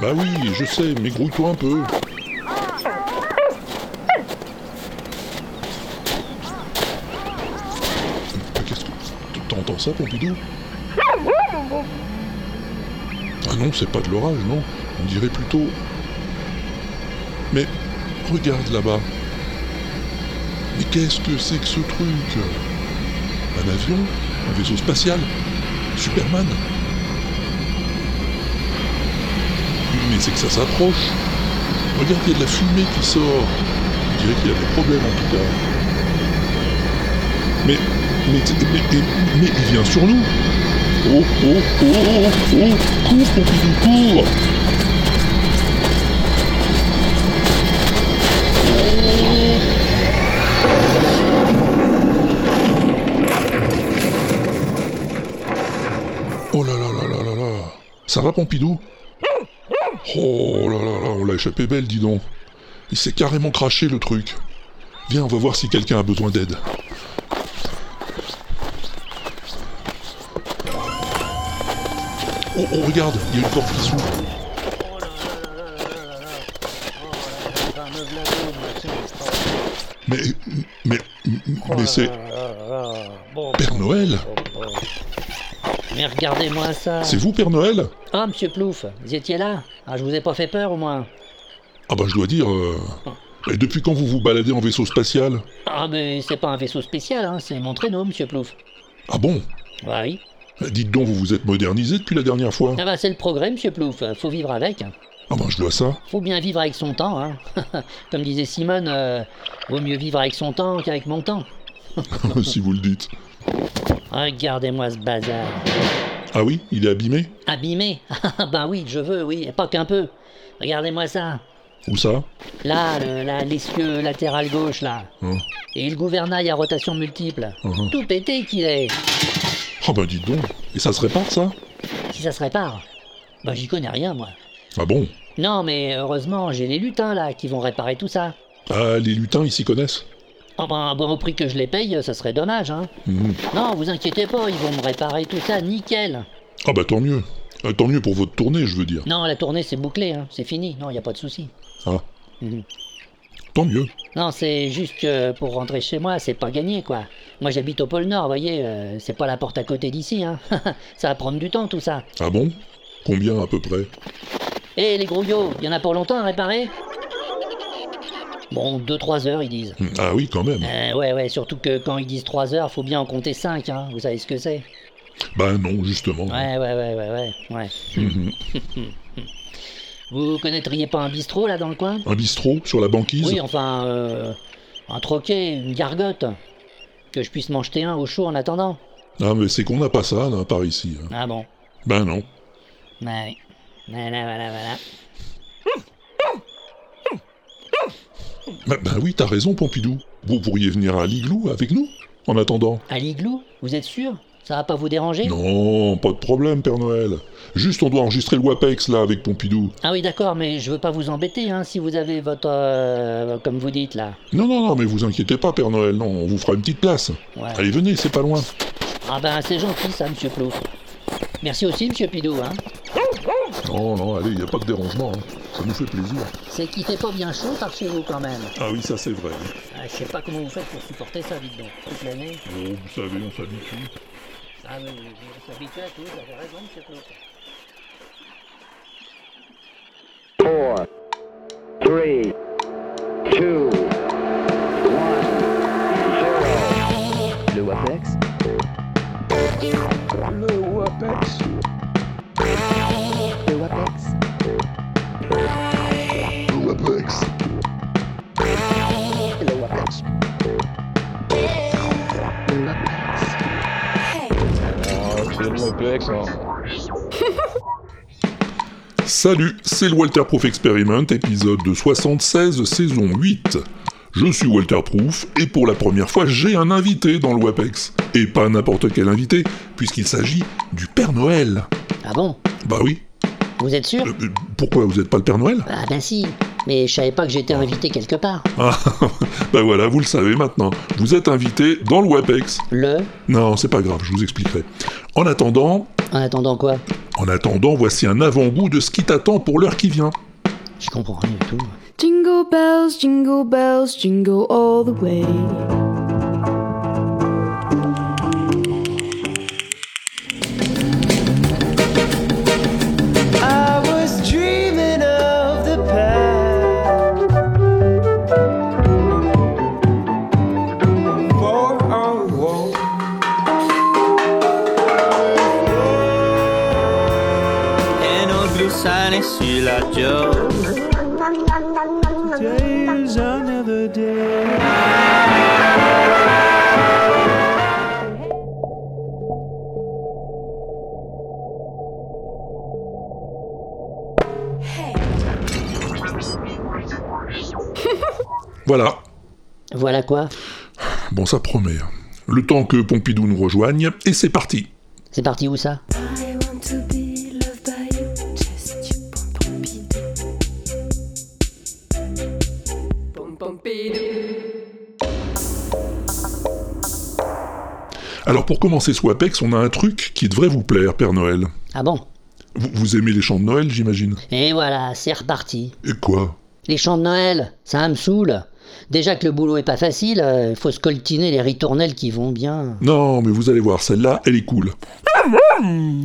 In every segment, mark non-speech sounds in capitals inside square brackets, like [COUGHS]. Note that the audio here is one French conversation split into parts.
Bah oui, je sais, mais grouille-toi un peu. Mais Qu'est-ce que... T'entends ça, Pompidou? Ah non, c'est pas de l'orage, non? On dirait plutôt... Mais regarde là-bas. Mais qu'est-ce que c'est que ce truc? Un avion? Un vaisseau spatial? Superman? Mais c'est que ça s'approche. Regarde, il y a de la fumée qui sort. On dirait qu'il a des problèmes en tout cas. Mais, mais, mais, mais, il vient sur nous. Oh, oh, oh, oh, oh, cours, cours va Pompidou Oh là là là, on l'a échappé belle, dis donc. Il s'est carrément craché le truc. Viens, on va voir si quelqu'un a besoin d'aide. Oh, oh, regarde, il y a une porte qui s'ouvre. Mais, mais, mais c'est Père Noël Mais regardez-moi ça C'est vous, Père Noël? Ah, monsieur Plouf, vous étiez là Ah, je vous ai pas fait peur au moins Ah bah je dois dire... euh, Et depuis quand vous vous baladez en vaisseau spatial? Ah, mais c'est pas un vaisseau spécial, hein, c'est mon traîneau, monsieur Plouf. Ah bon? Bah oui. Dites donc, vous vous êtes modernisé depuis la dernière fois Ah bah c'est le progrès, monsieur Plouf, faut vivre avec. Ah bah je dois ça. Faut bien vivre avec son temps, hein. [LAUGHS] Comme disait Simone, euh, vaut mieux vivre avec son temps qu'avec mon temps. [LAUGHS] si vous le dites. Regardez-moi ce bazar. Ah oui, il est abîmé Abîmé? [LAUGHS] Ah bah oui, je veux, oui, et pas qu'un peu. Regardez-moi ça. Où ça? Là, le- l'essieu latéral gauche, là. Hein Et le gouvernail à rotation multiple. Mhm. Tout pété qu'il est. Ah bah dites donc. Et ça se répare ça? Si ça se répare. Bah j'y connais rien, moi. Ah bon? Non, mais heureusement, j'ai les lutins, là, qui vont réparer tout ça. Ah, les lutins, ils s'y connaissent Ah bah, bon, au prix que je les paye, ça serait dommage, hein. Mhm. Non, vous inquiétez pas, ils vont me réparer tout ça, nickel. Ah bah tant mieux. Euh, tant mieux pour votre tournée, je veux dire. Non, la tournée, c'est bouclé, hein. C'est fini. Non, y a pas de souci. Ah, Mhm. tant mieux. Non, c'est juste que pour rentrer chez moi, c'est pas gagné, quoi. Moi, j'habite au pôle Nord, vous voyez, euh, c'est pas la porte à côté d'ici, hein. [LAUGHS] ça va prendre du temps, tout ça. Ah bon? Combien à peu près? Eh, les grouillots, y en a pour longtemps à réparer? Bon, 2-3 heures, ils disent. Hmm, Ah oui, quand même. Euh, ouais, ouais, surtout que quand ils disent 3 heures, faut bien en compter 5, hein. Vous savez ce que c'est Bah non, justement. Ouais, ouais, ouais, ouais, ouais, ouais. Mhm. [LAUGHS] Vous connaîtriez pas un bistrot, là, dans le coin? Un bistrot sur la banquise? Oui, enfin, euh, un troquet, une gargote. Que je puisse m'en jeter un au chaud en attendant. Ah mais c'est qu'on n'a pas ça, là, par ici. hein. Ah bon? Ben non. Ouais. Voilà, voilà, voilà. Bah, bah oui, t'as raison, Pompidou. Vous pourriez venir à l'igloo avec nous, en attendant. À l'igloo? Vous êtes sûr? Ça va pas vous déranger? Non, pas de problème, Père Noël. Juste, on doit enregistrer le WAPEX, là, avec Pompidou. Ah oui, d'accord, mais je veux pas vous embêter, hein, si vous avez votre... euh, comme vous dites, là. Non, non, non, mais vous inquiétez pas, Père Noël, non, on vous fera une petite place. Ouais. Allez, venez, c'est pas loin. Ah ben, c'est gentil, ça, monsieur Plouf. Merci aussi, monsieur Pidou, hein. Non, non, allez, y a pas de dérangement, hein. Ça nous fait plaisir. C'est qu'il fait pas bien chaud par chez vous, quand même. Ah oui, ça c'est vrai. Ah, je sais pas comment vous faites pour supporter ça, dites donc. Toute l'année. Oh, vous savez, on s'habitue. Ah oui, je s'habitue à tout, vous avez raison, monsieur Plouf. four, three, two, one, zero. Le WAPEX Le WAPEX [LAUGHS] Salut, c'est le Walter Proof Experiment, épisode de 76, saison 8. Je suis Walter Proof, et pour la première fois, j'ai un invité dans le WAPEX. Et pas n'importe quel invité, puisqu'il s'agit du Père Noël. Ah bon? Bah oui. Vous êtes sûr? Euh, euh, pourquoi, vous êtes pas le Père Noël? Ah ben si. Mais je savais pas que j'étais invité quelque part. Ah, [LAUGHS] bah voilà, vous le savez maintenant. Vous êtes invité dans le WebEx. Le Non, c'est pas grave, je vous expliquerai. En attendant, En attendant quoi? en attendant, voici un avant-goût de ce qui t'attend pour l'heure qui vient. Je comprends rien du tout. Jingle bells, jingle bells, jingle all the way. Voilà. Voilà quoi Bon, ça promet. Le temps que Pompidou nous rejoigne, et c'est parti. C'est parti où ça? Alors pour commencer ce WAPEX, on a un truc qui devrait vous plaire, Père Noël. Ah bon? Vous, vous aimez les chants de Noël, j'imagine? Et voilà, c'est reparti. Et quoi? Les chants de Noël, ça me saoule. Déjà que le boulot est pas facile, il faut scoltiner les ritournelles qui vont bien. Non, mais vous allez voir, celle-là, elle est cool.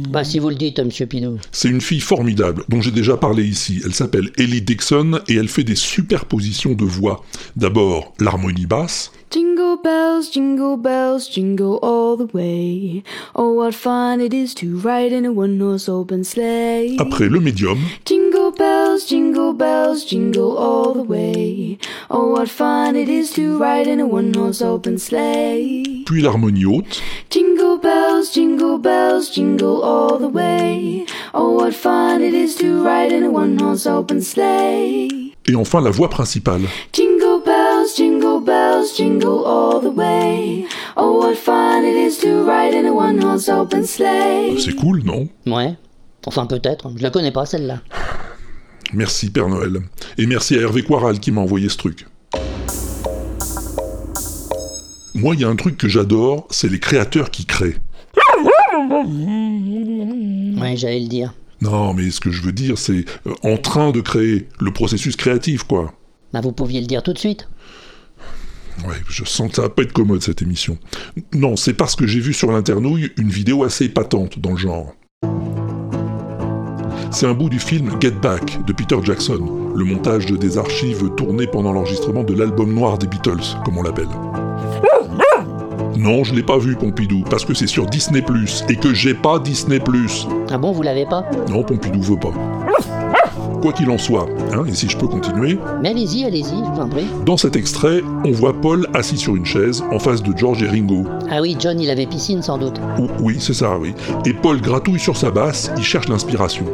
Bah si vous le dites, monsieur Pinot. C'est une fille formidable, dont j'ai déjà parlé ici. Elle s'appelle Ellie Dixon et elle fait des superpositions de voix. D'abord, l'harmonie basse, Jingle bells, jingle bells, jingle all the way. Oh, what fun it is to ride in a one-horse open sleigh. après le médium, Jingle bells, jingle bells, jingle all the way. Oh, what fun it is to ride in a one-horse open sleigh. puis l'harmonie haute, Jingle bells, jingle bells, jingle all the way. Oh, what fun it is to ride in a one-horse open sleigh. et enfin la voix principale. Jingle bells, jingle all the way. Oh, what fun it is to ride in a one-horse open sleigh. C'est cool, non? Ouais. Enfin peut-être, je la connais pas celle-là. Merci Père Noël. Et merci à Hervé Quaral qui m'a envoyé ce truc. Moi, il y a un truc que j'adore, c'est les créateurs qui créent. Ouais, j'allais le dire. Non, mais ce que je veux dire, c'est euh, en train de créer, le processus créatif, quoi. Bah vous pouviez le dire tout de suite. Ouais, je sens que ça va pas être commode cette émission. Non, c'est parce que j'ai vu sur l'internouille une vidéo assez épatante dans le genre. C'est un bout du film Get Back de Peter Jackson, le montage de des archives tournées pendant l'enregistrement de l'album noir des Beatles, comme on l'appelle. Non, je l'ai pas vu Pompidou, parce que c'est sur Disney+, et que j'ai pas Disney+. Ah bon, vous l'avez pas? Non, Pompidou veut pas. Quoi qu'il en soit, hein, et si je peux continuer, Mais allez-y, allez-y, je vous en prie. dans cet extrait, on voit Paul assis sur une chaise en face de George et Ringo. Ah oui, John, il avait piscine sans doute. Ou- oui, c'est ça, oui. Et Paul gratouille sur sa basse, il cherche l'inspiration.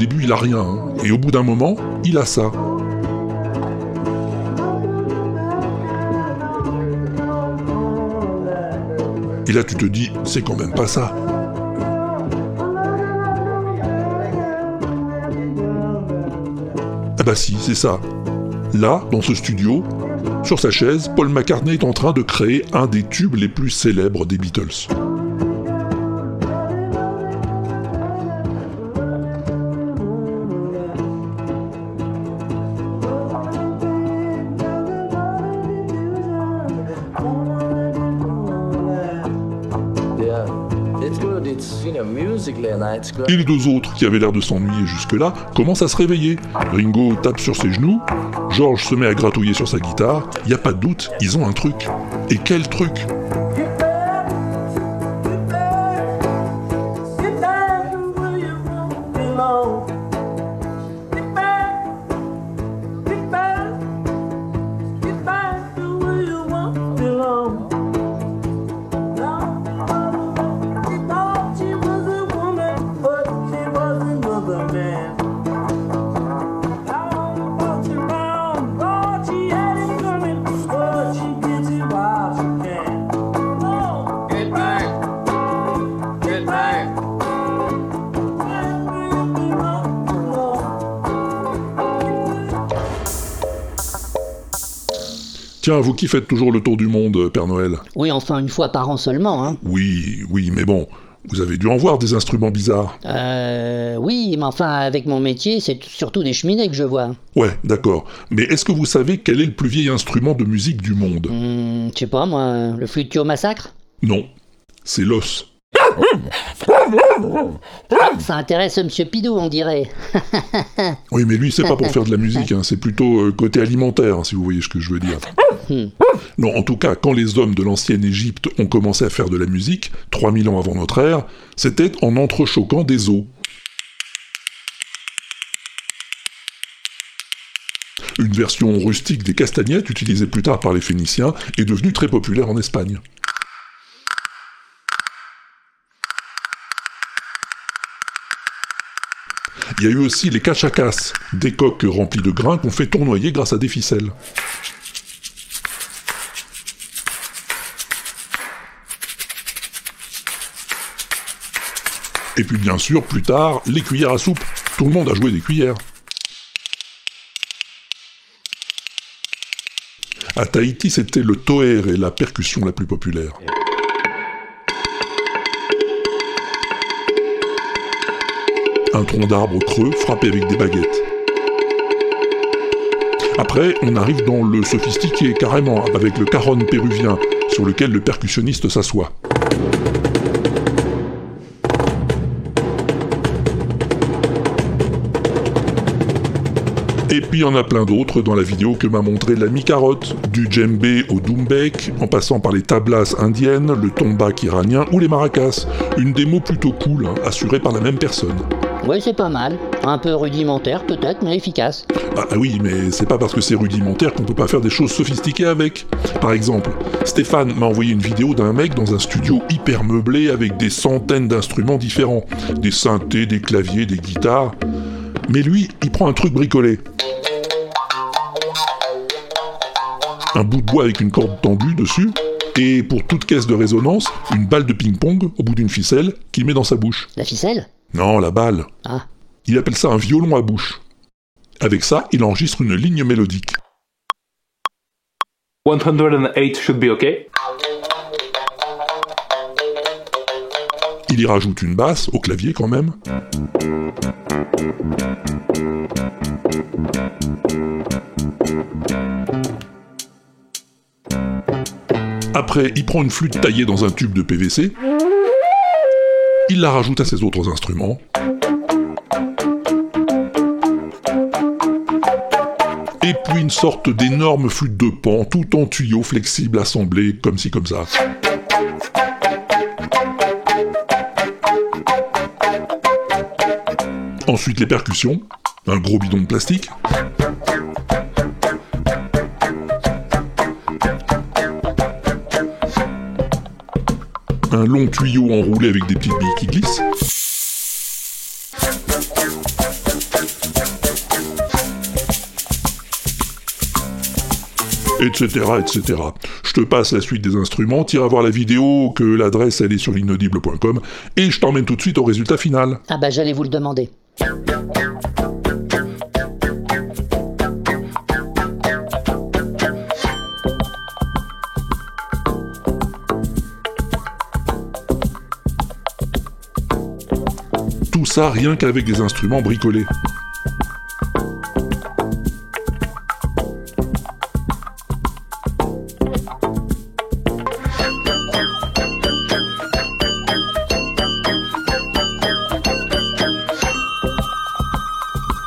Début, il a rien, hein. et au bout d'un moment, il a ça. Et là, tu te dis, c'est quand même pas ça. Ah bah si, c'est ça. Là, dans ce studio, sur sa chaise, Paul McCartney est en train de créer un des tubes les plus célèbres des Beatles. Et les deux autres, qui avaient l'air de s'ennuyer jusque-là, commencent à se réveiller. Ringo tape sur ses genoux, George se met à gratouiller sur sa guitare, y a pas de doute, ils ont un truc. Et quel truc? Vous qui faites toujours le tour du monde, euh, Père Noël Oui, enfin une fois par an seulement, hein. Oui, oui, mais bon, vous avez dû en voir des instruments bizarres. Euh, oui, mais enfin avec mon métier, c'est surtout des cheminées que je vois. Ouais, d'accord. Mais est-ce que vous savez quel est le plus vieil instrument de musique du monde? Hmm, je sais pas moi, le flutio massacre? Non, c'est l'os. Ça intéresse Monsieur Pidou, on dirait. [LAUGHS] Oui, mais lui, c'est pas pour faire de la musique, hein, c'est plutôt euh, côté alimentaire, hein, si vous voyez ce que je veux dire. Non, en tout cas, quand les hommes de l'ancienne Égypte ont commencé à faire de la musique, 3000 ans avant notre ère, c'était en entrechoquant des os. Une version rustique des castagnettes, utilisée plus tard par les Phéniciens, est devenue très populaire en Espagne. Il y a eu aussi les cachacas, des coques remplies de grains qu'on fait tournoyer grâce à des ficelles. Et puis bien sûr, plus tard, les cuillères à soupe. Tout le monde a joué des cuillères. À Tahiti, c'était le toer et la percussion la plus populaire. Un tronc d'arbre creux frappé avec des baguettes. Après, on arrive dans le sophistiqué, carrément, avec le caron péruvien, sur lequel le percussionniste s'assoit. Et puis il y en a plein d'autres dans la vidéo que m'a montré l'ami Carotte, du djembé au doumbek, en passant par les tablas indiennes, le tombak iranien ou les maracas. Une démo plutôt cool, hein, assurée par la même personne. Oui, c'est pas mal. Un peu rudimentaire peut-être, mais efficace. Ah ah oui, mais c'est pas parce que c'est rudimentaire qu'on peut pas faire des choses sophistiquées avec. Par exemple, Stéphane m'a envoyé une vidéo d'un mec dans un studio hyper meublé avec des centaines d'instruments différents. Des synthés, des claviers, des guitares. Mais lui, il prend un truc bricolé. Un bout de bois avec une corde tendue dessus, et pour toute caisse de résonance, une balle de ping-pong au bout d'une ficelle qu'il met dans sa bouche. La ficelle? Non, la balle. Ah. Il appelle ça un violon à bouche. Avec ça, il enregistre une ligne mélodique. 108 should be okay. Il y rajoute une basse, au clavier quand même. Après, il prend une flûte taillée dans un tube de PVC. Il la rajoute à ses autres instruments. Et puis une sorte d'énorme flûte de pan, tout en tuyaux flexibles assemblés, comme ci comme ça. Ensuite les percussions, un gros bidon de plastique. Un long tuyau enroulé avec des petites billes qui glissent. etc., etc. Je te passe la suite des instruments, tire à voir la vidéo, que l'adresse elle est sur l'inaudible.com, et je t'emmène tout de suite au résultat final. Ah bah j'allais vous le demander. Ça rien qu'avec des instruments bricolés.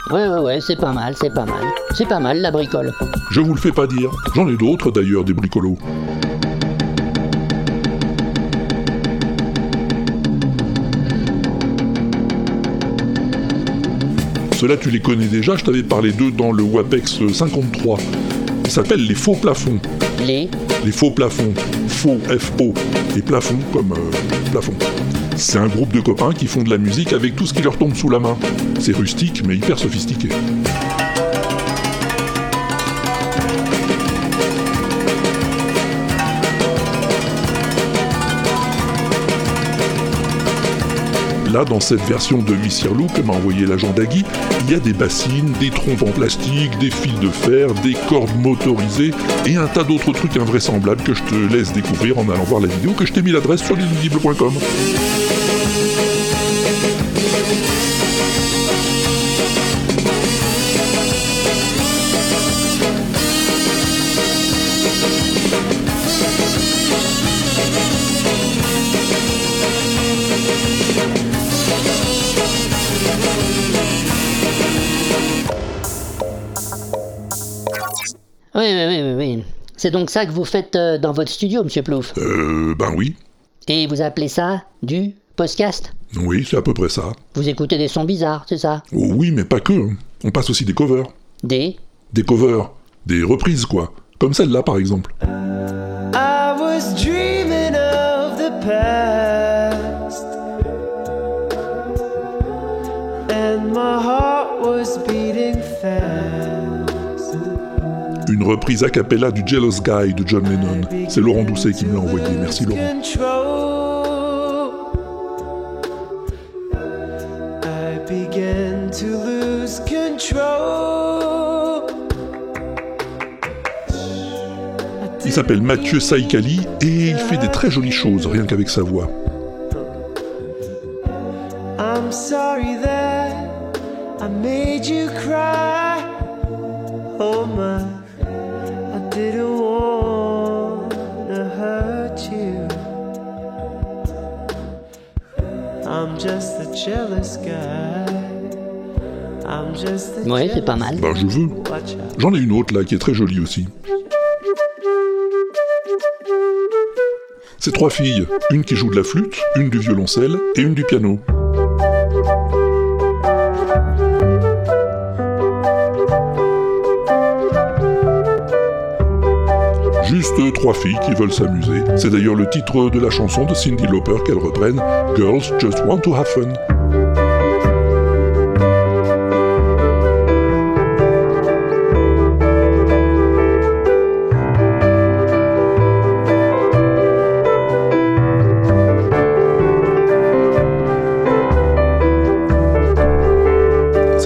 Ouais, ouais, ouais, c'est pas mal, c'est pas mal. C'est pas mal la bricole. Je vous le fais pas dire. J'en ai d'autres d'ailleurs, des bricolos. Ceux-là, tu les connais déjà, je t'avais parlé d'eux dans le WAPEX 53. Ils s'appellent les faux plafonds. Les Les faux plafonds. Faux, F-O. Et plafonds comme euh, plafond. C'est un groupe de copains qui font de la musique avec tout ce qui leur tombe sous la main. C'est rustique mais hyper sophistiqué. Là, dans cette version de Miss Lou que m'a envoyé l'agent Dagui, il y a des bassines, des trompes en plastique, des fils de fer, des cordes motorisées et un tas d'autres trucs invraisemblables que je te laisse découvrir en allant voir la vidéo que je t'ai mis l'adresse sur l'inaudible.com. C'est donc ça que vous faites euh, dans votre studio, monsieur Plouf. Euh, ben oui. Et vous appelez ça du podcast? Oui, c'est à peu près ça. Vous écoutez des sons bizarres, c'est ça? Oh oui, mais pas que. hein. On passe aussi des covers. Des? Des covers. Des reprises, quoi. Comme celle-là, par exemple. I was dreaming of the past, and my heart was beating fast. Une reprise a cappella du Jealous Guy de John Lennon. C'est Laurent Doucet qui me l'a envoyé. Merci Laurent. To lose control. Il s'appelle Mathieu Saïkali et il fait des très jolies choses, rien qu'avec sa voix. I'm sorry that I made you cry. Oh my, Ouais, c'est pas mal. Ben je veux. J'en ai une autre là qui est très jolie aussi. C'est trois filles, une qui joue de la flûte, une du violoncelle et une du piano. Juste trois filles qui veulent s'amuser. C'est d'ailleurs le titre de la chanson de Cindy Lauper qu'elles reprennent, Girls Just Want to Have Fun.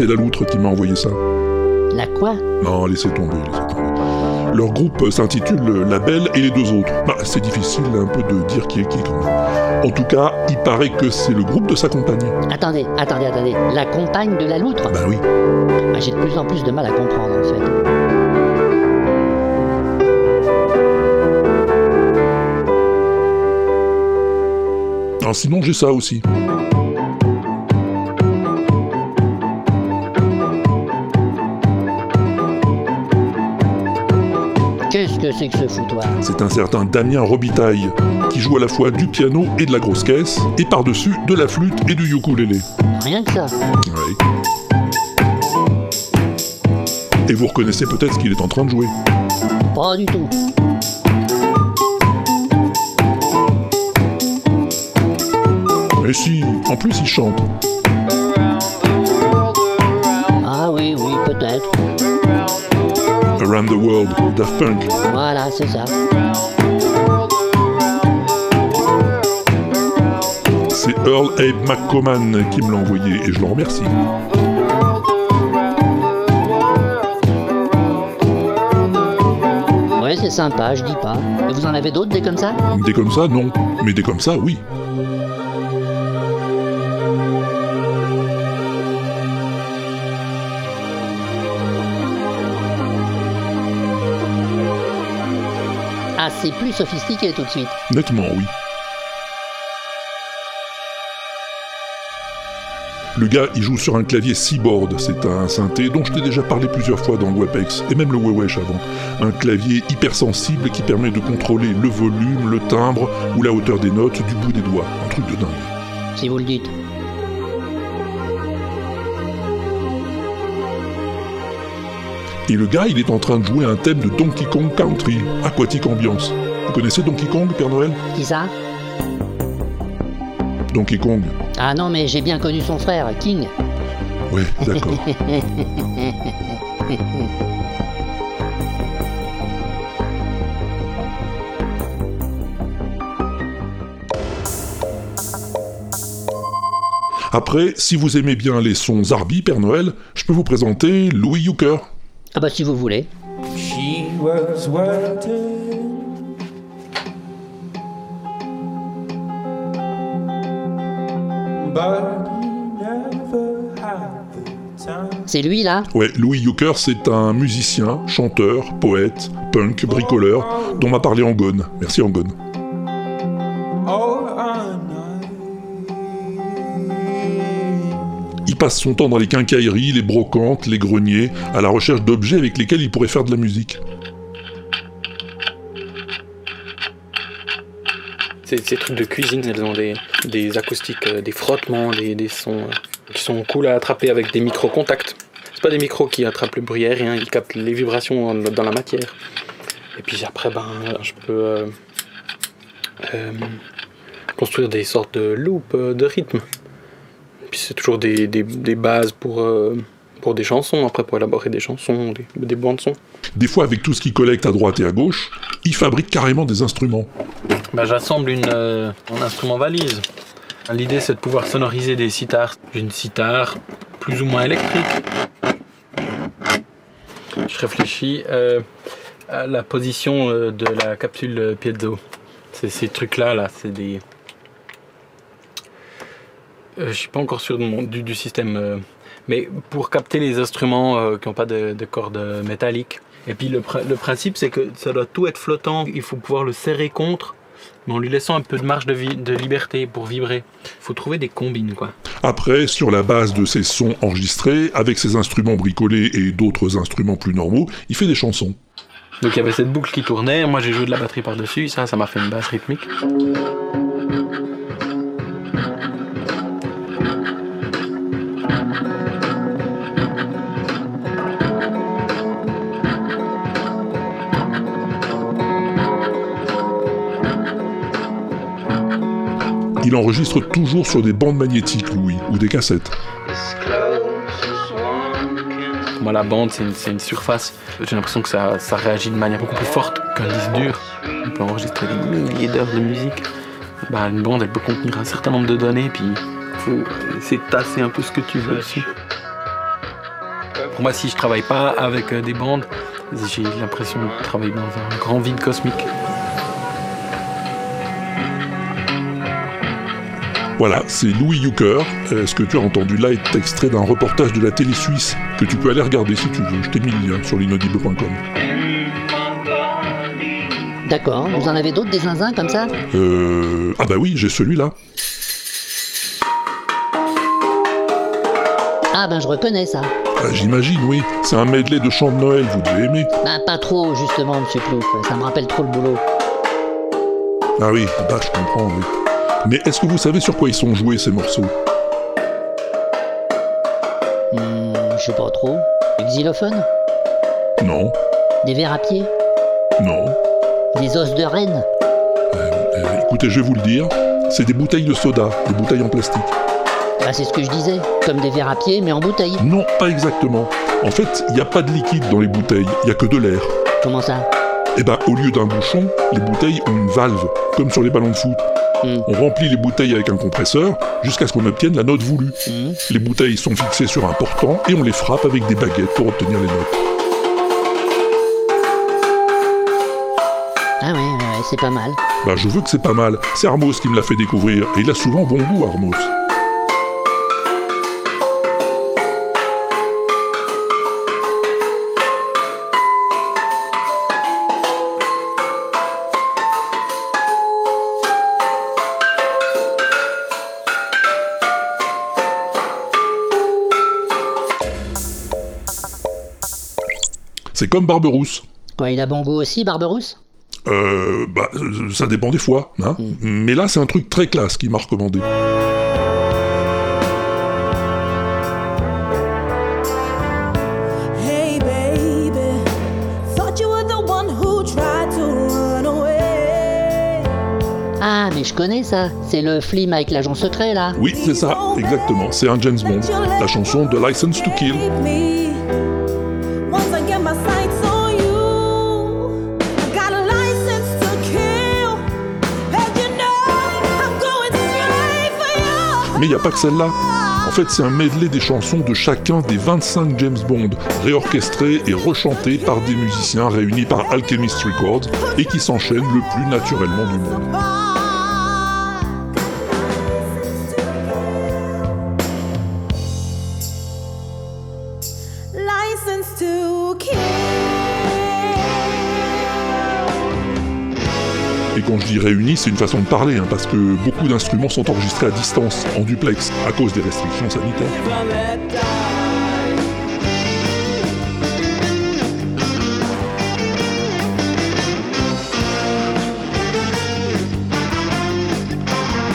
La loutre qui m'a envoyé ça. La quoi? Non, laissez tomber, laissez tomber. Leur groupe s'intitule La Belle et les deux autres. Bah, c'est difficile un peu de dire qui est qui quand même. En tout cas, il paraît que c'est le groupe de sa compagne. Attendez, attendez, attendez. La compagne de la loutre? Bah oui. Ah, J'ai de plus en plus de mal à comprendre en fait. Ah, sinon, j'ai ça aussi. C'est que ce foutoir C'est un certain Damien Robitaille qui joue à la fois du piano et de la grosse caisse, et par-dessus de la flûte et du ukulélé. Rien que ça. Ouais. Et vous reconnaissez peut-être ce qu'il est en train de jouer. Pas du tout. Mais si, en plus il chante. Around the World, Daft Punk. Voilà, c'est ça. C'est Earl Abe McComan qui me l'a envoyé et je le remercie. Ouais, c'est sympa, je dis pas. Et vous en avez d'autres, des comme ça? Des comme ça, non. Mais des comme ça, oui. C'est plus sophistiqué tout de suite. Nettement, oui. Le gars, il joue sur un clavier Seaboard, c'est un synthé dont je t'ai déjà parlé plusieurs fois dans le WebEx, et même le Wewesh avant. Un clavier hypersensible qui permet de contrôler le volume, le timbre ou la hauteur des notes du bout des doigts. Un truc de dingue. Si vous le dites. Et le gars, il est en train de jouer un thème de Donkey Kong Country, Aquatic Ambiance. Vous connaissez Donkey Kong, Père Noël? Qui ça? Donkey Kong. Ah non, mais j'ai bien connu son frère, King. Ouais, d'accord. [LAUGHS] Après, si vous aimez bien les sons Zarbi, Père Noël, je peux vous présenter Louis Yucker. Ah bah si vous voulez. She was. C'est lui là? Ouais, Louis Yucker, c'est un musicien, chanteur, poète, punk, bricoleur, dont m'a parlé Angone. Merci Angone. Passe son temps dans les quincailleries, les brocantes, les greniers, à la recherche d'objets avec lesquels il pourrait faire de la musique. Ces, trucs de cuisine, elles ont des, des acoustiques, euh, des frottements, des, des sons euh, qui sont cool à attraper avec des micro-contacts. C'est pas des micros qui attrapent le bruit aérien, ils captent les vibrations dans, la matière. Et puis après, ben, je peux euh, construire des sortes de loops de rythme. Puis c'est toujours des, des, des bases pour, euh, pour des chansons, après pour élaborer des chansons, des, des bandes son. Des fois, avec tout ce qu'il collecte à droite et à gauche, il fabrique carrément des instruments. Bah, J'assemble une, euh, un instrument valise. L'idée c'est de pouvoir sonoriser des sitars. Une sitar plus ou moins électrique. Je réfléchis euh, à la position euh, de la capsule piezo. C'est ces trucs-là, là, c'est des. Euh, je suis pas encore sûr mon- du, du système, euh, mais pour capter les instruments euh, qui n'ont pas de, de cordes métalliques. Et puis le, pr- le principe, c'est que ça doit tout être flottant. Il faut pouvoir le serrer contre, mais en lui laissant un peu de marge de, liberté pour vibrer. Il faut trouver des combines, quoi. Après, sur la base de ses sons enregistrés, avec ses instruments bricolés et d'autres instruments plus normaux, il fait des chansons. Donc il y avait cette boucle qui tournait. Moi, j'ai joué de la batterie par-dessus. Ça, ça m'a fait une basse rythmique. Il enregistre toujours sur des bandes magnétiques, Louis, ou des cassettes. Pour moi, la bande, c'est une, surface. J'ai l'impression que ça, ça réagit de manière beaucoup plus forte qu'un disque dur. On peut enregistrer des milliers d'heures de musique. Bah, une bande, elle peut contenir un certain nombre de données, puis faut essayer de tasser un peu ce que tu veux dessus. Pour moi, si je travaille pas avec euh, des bandes, j'ai l'impression de travailler dans un grand vide cosmique. Voilà, c'est Louis Yucker. Euh, Ce que tu as entendu là est extrait d'un reportage de la télé suisse que tu peux aller regarder si tu veux. Je t'ai mis le lien sur l'inaudible.com. D'accord, vous en avez d'autres des zinzins comme ça? Euh... Ah bah oui, j'ai celui-là. Ah ben je reconnais ça. Ah, J'imagine, oui. C'est un medley de chants de Noël, vous devez aimer. Bah pas trop justement, monsieur Plouf, ça me rappelle trop le boulot. Ah oui, bah je comprends, oui. Mais est-ce que vous savez sur quoi ils sont joués ces morceaux? Hmm, je sais pas trop. Du xylophone Non, Des verres à pied? Non. Des os de renne Euh, écoutez, je vais vous le dire. C'est des bouteilles de soda, des bouteilles en plastique. Bah c'est ce que je disais, comme des verres à pied mais en bouteille. Non, pas exactement. En fait, il n'y a pas de liquide dans les bouteilles, il n'y a que de l'air. Comment ça? Et ben, au lieu d'un bouchon, les bouteilles ont une valve, comme sur les ballons de foot. On remplit les bouteilles avec un compresseur jusqu'à ce qu'on obtienne la note voulue. Hmm. Les bouteilles sont fixées sur un portant et on les frappe avec des baguettes pour obtenir les notes. Ah ouais, ouais, ouais, c'est pas mal. Bah, je veux que c'est pas mal. C'est Armos qui me l'a fait découvrir et il a souvent bon goût, Armos. C'est comme Barberousse. Quoi, il a bon goût aussi, Barberousse? Euh, bah, euh, ça dépend des fois, hein. Mais là, c'est un truc très classe qui m'a recommandé. Hey baby, thought you were the one who tried to run away. Ah, mais je connais ça. C'est le film avec l'agent secret là. Oui, c'est ça, exactement. C'est un James Bond. La chanson de License to Kill. Mais il n'y a pas que celle-là. fait, c'est un medley des chansons de chacun des 25 James Bond, réorchestrés et rechantés par des musiciens réunis par Alchemist Records et qui s'enchaînent le plus naturellement du monde. Réunis, c'est une façon de parler, hein, parce que beaucoup d'instruments sont enregistrés à distance, en duplex, à cause des restrictions sanitaires.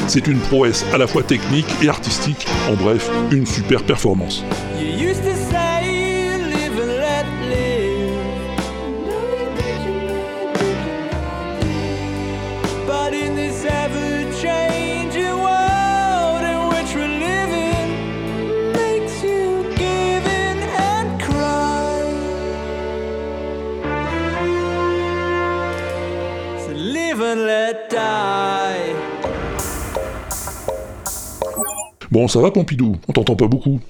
C'est une prouesse à la fois technique et artistique, en bref, une super performance. Bon, ça va Pompidou On t'entend pas beaucoup.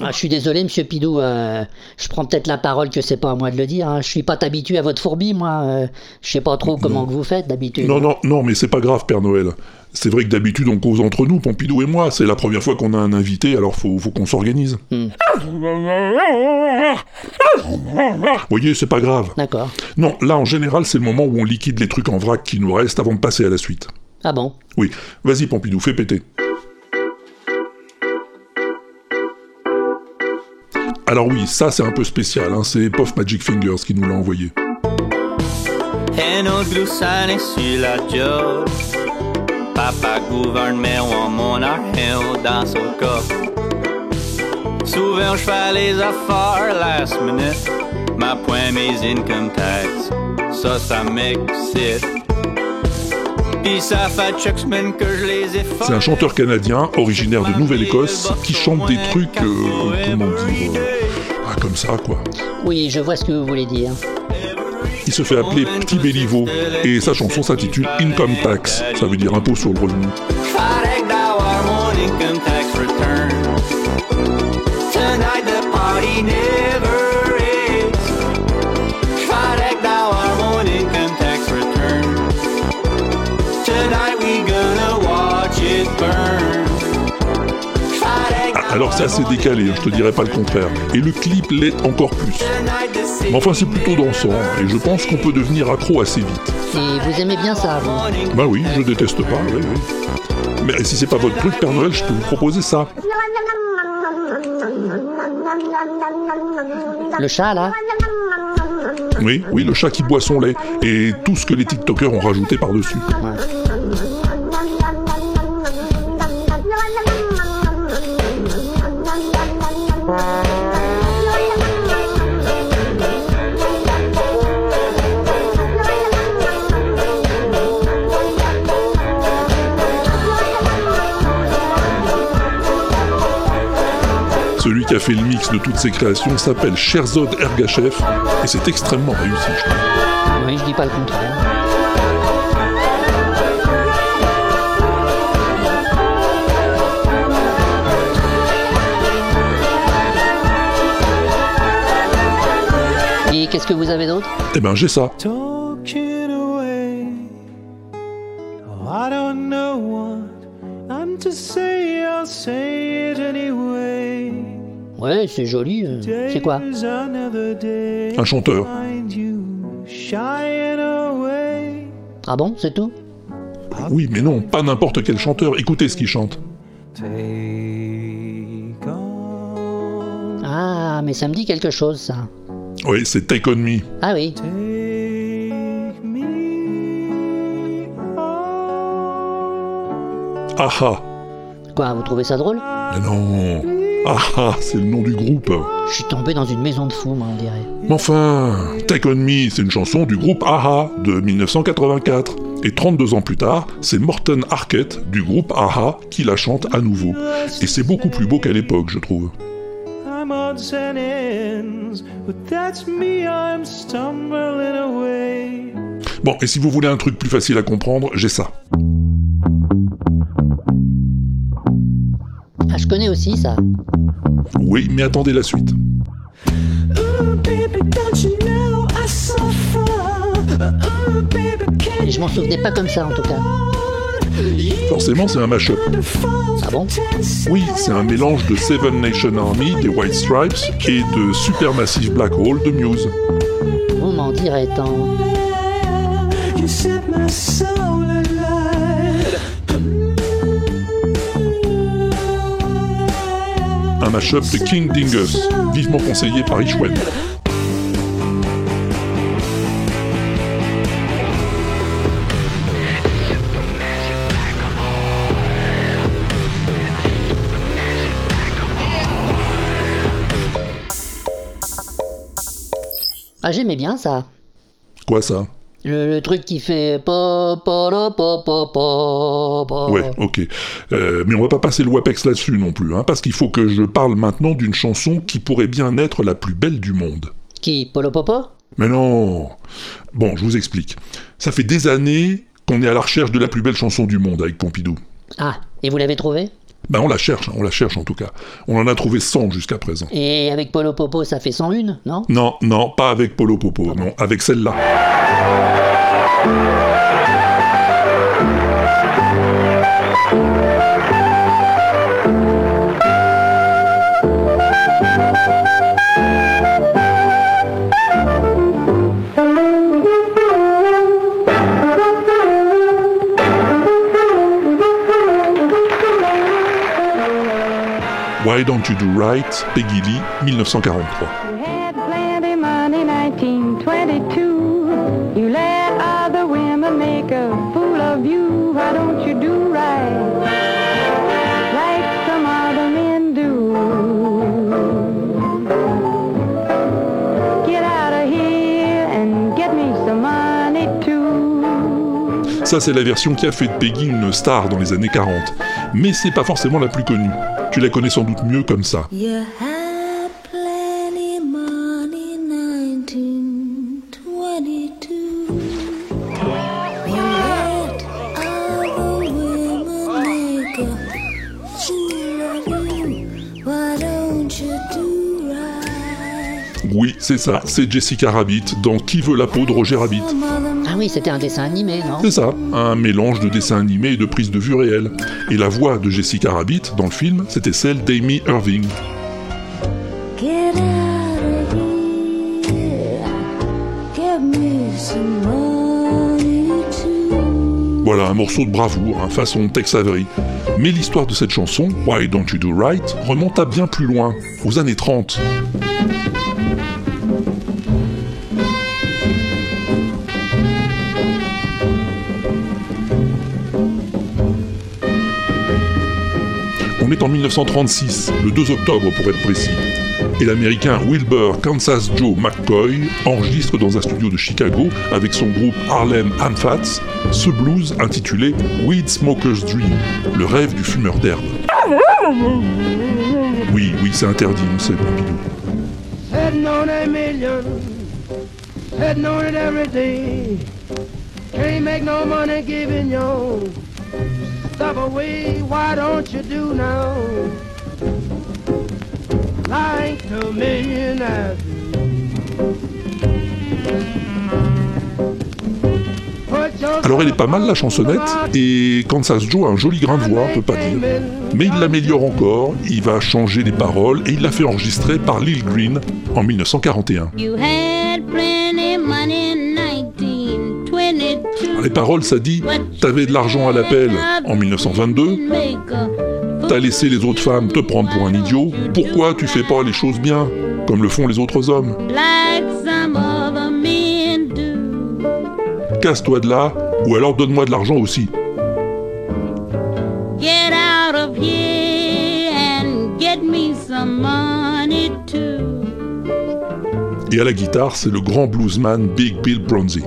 Ah, je suis désolé, monsieur Pidou, euh, je prends peut-être la parole que c'est pas à moi de le dire. hein. Je suis pas habitué à votre fourbi, moi. euh, je sais pas trop comment que vous faites d'habitude. Non, non, non, mais c'est pas grave, Père Noël. C'est vrai que d'habitude on cause entre nous, Pompidou et moi. C'est la première fois qu'on a un invité, alors faut, faut qu'on s'organise. Hmm. voyez, c'est pas grave. D'accord. Non, là en général, c'est le moment où on liquide les trucs en vrac qui nous restent avant de passer à la suite. Ah bon? Oui, vas-y Pompidou, fais péter. Alors oui, ça c'est un peu spécial, hein, c'est Puff Magic Fingers qui nous l'a envoyé. Papa gouverne, mais on mon argent dans son coffre. Souvent, je fais les affaires last minute. Ma point mes income tax. Ça, ça m'excite. C'est un chanteur canadien, originaire de Nouvelle-Écosse, qui chante des trucs, euh, comment dire, euh, ah, comme ça quoi. Oui, je vois ce que vous voulez dire. Il se fait appeler Petit Béliveau, et sa chanson s'intitule Income Tax, ça veut dire impôt sur le revenu. Friday d'avoir mon income tax return. Tonight the party Alors c'est assez décalé, hein, je te dirais pas le contraire. Et le clip l'est encore plus. Mais enfin c'est plutôt dansant, et je pense qu'on peut devenir accro assez vite. Et vous aimez bien ça, vous Bah oui, je déteste pas, oui, oui. Mais si c'est pas votre truc, Père Noël, je peux vous proposer ça. Le chat, là Oui, oui, le chat qui boit son lait, et tout ce que les TikTokers ont rajouté par-dessus. Fait le mix de toutes ces créations s'appelle Sherzod Ergachev, et c'est extrêmement réussi, je trouve. Oui, je dis pas le contraire. Et qu'est-ce que vous avez d'autre? Eh ben j'ai ça. Ouais, c'est joli. euh, C'est quoi. Un chanteur. Ah bon, c'est tout? Oui, mais non, pas n'importe quel chanteur. Écoutez ce qu'il chante. Ah, mais ça me dit quelque chose, ça. Oui, c'est Take On Me. Ah oui. Ah ah Quoi, vous trouvez ça drôle? Mais non Ah ah, c'est le nom du groupe. Je suis tombé dans une maison de fous, moi, on dirait. Mais enfin, Take On Me, c'est une chanson du groupe AHA de 1984. Et 32 ans plus tard, c'est Morten Arquette du groupe AHA qui la chante à nouveau. Et c'est beaucoup plus beau qu'à l'époque, je trouve. I'm odds and ends, but that's me. I'm stumbling away. Bon, et si vous voulez un truc plus facile à comprendre, j'ai ça. Connais aussi ça. Oui, mais attendez la suite. Je m'en souvenais pas comme ça en tout cas. Forcément, c'est un mash-up. Ah bon? Oui, c'est un mélange de Seven Nation Army des White Stripes et de Supermassive Black Hole de Muse. Vous m'en direz tant. Mash-up de King Dingus, vivement conseillé par Ishwen. Ah j'aimais bien ça. Quoi ça? Le, truc qui fait. Ouais, ok. Euh, mais on va pas passer le WAPEX là-dessus non plus, hein, parce qu'il faut que je parle maintenant d'une chanson qui pourrait bien être la plus belle du monde. Qui Polo Popo? Mais non Bon, je vous explique. Ça fait des années qu'on est à la recherche de la plus belle chanson du monde avec Pompidou. Ah, et vous l'avez trouvé Ben on la cherche, on la cherche en tout cas. On en a trouvé 100 jusqu'à présent. Et avec Polo Popo ça fait 101, non? Non, non, pas avec Polo Popo, non, avec celle-là. Why Don't You Do Right, Peggy Lee, 1943. You had plenty money, 1922. You let other women make a fool of you. Why don't you do right? Like some other men do. Get out of here and get me some money too. Ça, c'est la version qui a fait de Peggy une star dans les années 40. Mais c'est pas forcément la plus connue. Tu la connais sans doute mieux comme ça. You had plenty money, 1922. You let other women make a fool of you. Why don't you do right? Oui, c'est ça, c'est Jessica Rabbit dans Qui veut la peau de Roger Rabbit. Ah oui, c'était un dessin animé, non C'est ça, un mélange de dessin animé et de prise de vue réelle. Et la voix de Jessica Rabbit dans le film, c'était celle d'Amy Irving. Get out of here. Give me some money too. Voilà, un morceau de bravoure, hein, façon Tex Avery. Mais l'histoire de cette chanson, Why Don't You Do Right, remonte à bien plus loin, aux années 30. En 1936, le 2 octobre pour être précis, et l'américain Wilbur Kansas Joe McCoy enregistre dans un studio de Chicago avec son groupe Harlem Amphats ce blues intitulé Weed Smoker's Dream, le rêve du fumeur d'herbe. Oui, oui, c'est interdit, on sait, Pompidou. Away. Why don't you do now? Like Alors elle est pas mal la chansonnette, et Kansas Joe a un joli grain de voix, on peut pas dire. Mais il l'améliore encore, il va changer les paroles, et il l'a fait enregistrer par Lil Green en 1941. Les paroles, ça dit T'avais de l'argent à l'appel en 1922, Make a t'as laissé les autres femmes te prendre pour un idiot, pourquoi tu fais pas les choses bien, comme le font les autres hommes? Casse-toi de là, ou alors donne-moi de l'argent aussi. Et à la guitare, c'est le grand bluesman Big Bill Bronzy.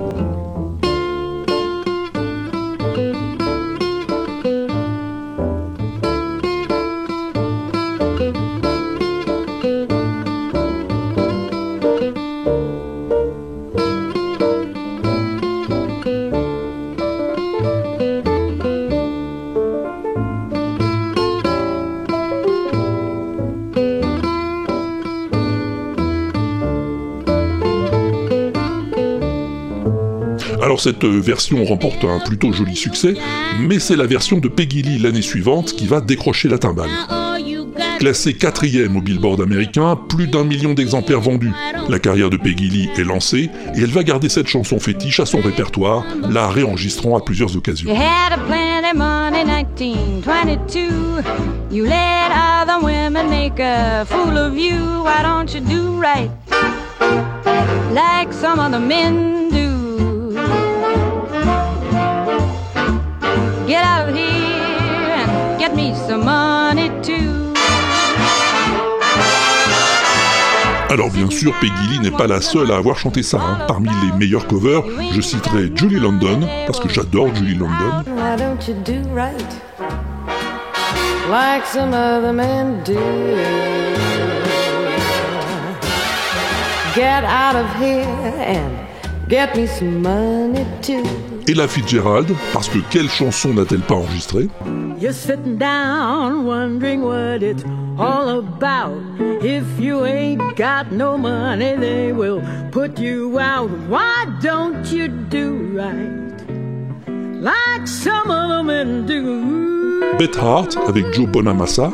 Cette euh, version remporte un plutôt joli succès, mais c'est la version de Peggy Lee l'année suivante qui va décrocher la timbale. Classée quatrième au Billboard américain, plus d'un million d'exemplaires vendus. La carrière de Peggy Lee est lancée et elle va garder cette chanson fétiche à son répertoire, la réenregistrant à plusieurs occasions. Alors bien sûr, Peggy Lee n'est pas la seule à avoir chanté ça. hein. Parmi les meilleurs covers, je citerai Julie London, parce que j'adore Julie London. Ella Fitzgerald, parce que quelle chanson n'a-t-elle pas enregistrée? You're sitting down wondering what it's all about. If you ain't got no money, they will put you out. Why don't you do right like some other men do? Beth Hart avec Joe Bonamassa,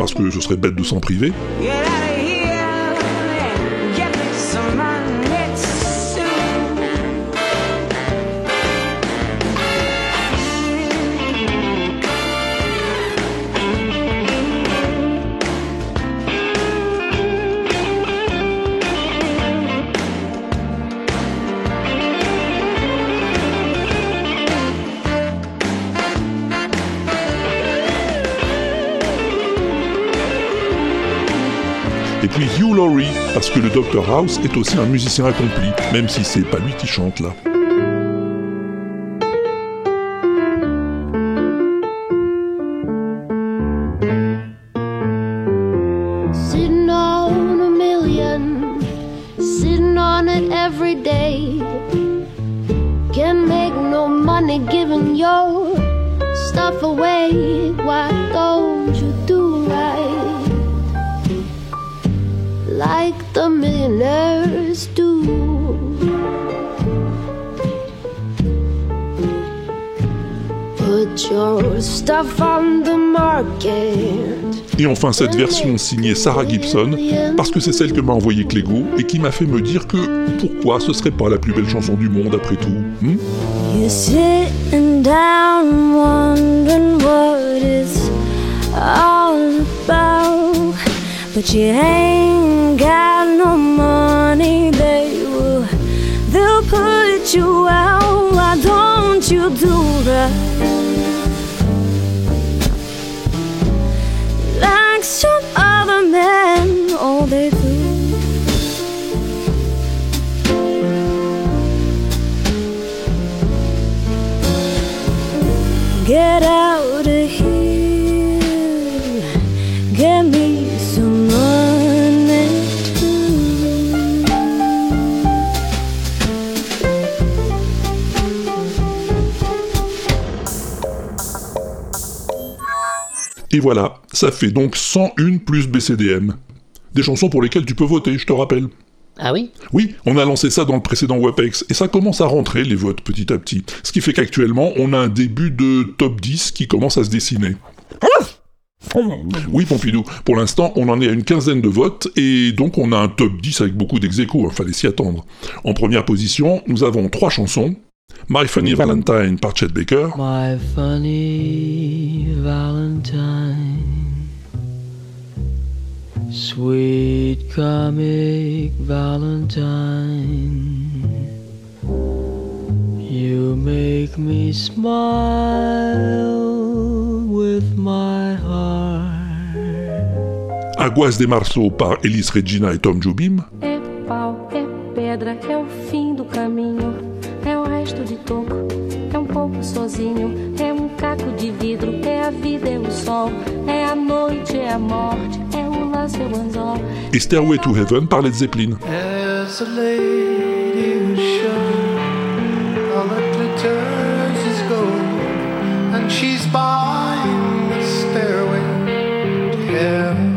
parce que ce serait bête de s'en priver. Get puis Hugh Laurie, parce que le Dr House est aussi un musicien accompli, même si c'est pas lui qui chante là. Et enfin cette version signée Sarah Gibson, parce que c'est celle que m'a envoyée Clégo et qui m'a fait me dire que pourquoi ce serait pas la plus belle chanson du monde après tout. hmm? Get out of here. Get me money. Et voilà, ça fait donc 101 plus BCDM. Des chansons pour lesquelles tu peux voter, je te rappelle. Ah oui? Oui, on a lancé ça dans le précédent WAPEX, et ça commence à rentrer, les votes, petit à petit. Ce qui fait qu'actuellement, on a un début de top 10 qui commence à se dessiner. Oui, Pompidou, pour l'instant, on en est à une quinzaine de votes, et donc on a un top 10 avec beaucoup d'ex il fallait s'y attendre. En première position, nous avons trois chansons. My Funny Valentine par Chet Baker, My funny Valentine, sweet comic Valentine, you make me smile with my heart. Aguas de Marceau par Elis Regina et Tom Jobim, É pau, é pedra, é o fim do caminho. É o resto de toco, é um pouco sozinho. É um caco de vidro, é a vida, é o sol. É a noite, é a morte, et Stairway to Heaven par Led Zeppelin. Heaven.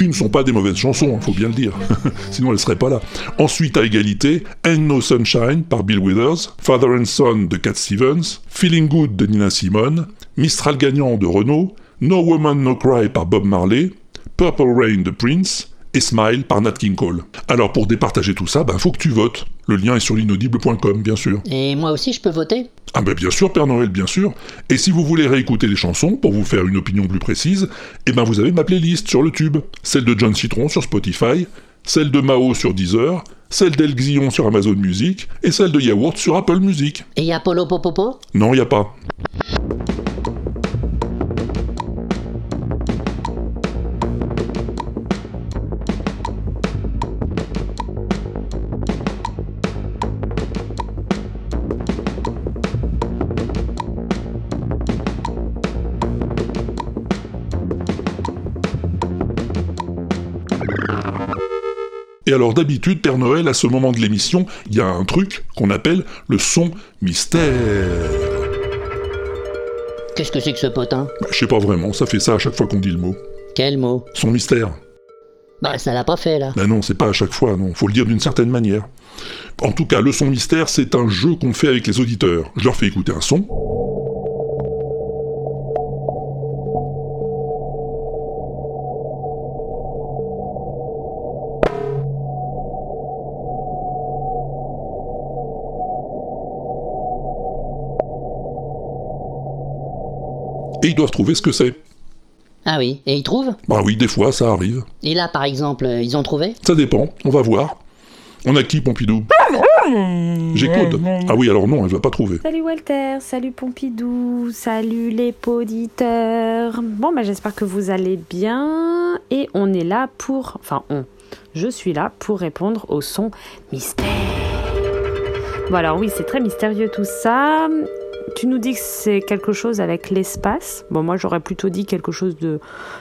ne sont pas des mauvaises chansons, il faut bien le dire. [LAUGHS] Sinon, elles seraient pas là. Ensuite, à égalité, Ain't No Sunshine par Bill Withers, Father and Son de Cat Stevens, Feeling Good de Nina Simone, Mistral gagnant de Renault, No Woman No Cry par Bob Marley, Purple Rain de Prince, et Smile par Nat King Cole. Alors pour départager tout ça, ben faut que tu votes. Le lien est sur l'inaudible.com, bien sûr. Et moi aussi, je peux voter Ah ben bien sûr, Père Noël, bien sûr. Et si vous voulez réécouter les chansons pour vous faire une opinion plus précise, eh ben vous avez ma playlist sur le tube. Celle de John Citron sur Spotify, celle de Mao sur Deezer, celle d'El Xillon sur Amazon Music, et celle de Yaourt sur Apple Music. Et y a Polo Popopo? Non, y a pas. Et alors d'habitude, Père Noël, à ce moment de l'émission, il y a un truc qu'on appelle le son mystère. Qu'est-ce que c'est que ce potin? Je sais pas vraiment, ça fait ça à chaque fois qu'on dit le mot. Quel mot? Son mystère. Bah, ça l'a pas fait, là. Ben non, c'est pas à chaque fois, non. Faut le dire d'une certaine manière. En tout cas, le son mystère, c'est un jeu qu'on fait avec les auditeurs. Je leur fais écouter un son. Et ils doivent trouver ce que c'est. Ah oui, et ils trouvent Bah oui, des fois, ça arrive. Et là, par exemple, euh, ils ont trouvé? Ça dépend, on va voir. On a qui, Pompidou? J'écoute. Ah oui, alors non, elle va pas trouver. Salut Walter, salut Pompidou, salut les poditeurs. Bon, bah, j'espère que vous allez bien. Et on est là pour. Enfin, on. Je suis là pour répondre au son mystère. Bon, alors oui, c'est très mystérieux tout ça. Tu nous dis que c'est quelque chose avec l'espace. Bon, moi j'aurais plutôt dit quelque chose de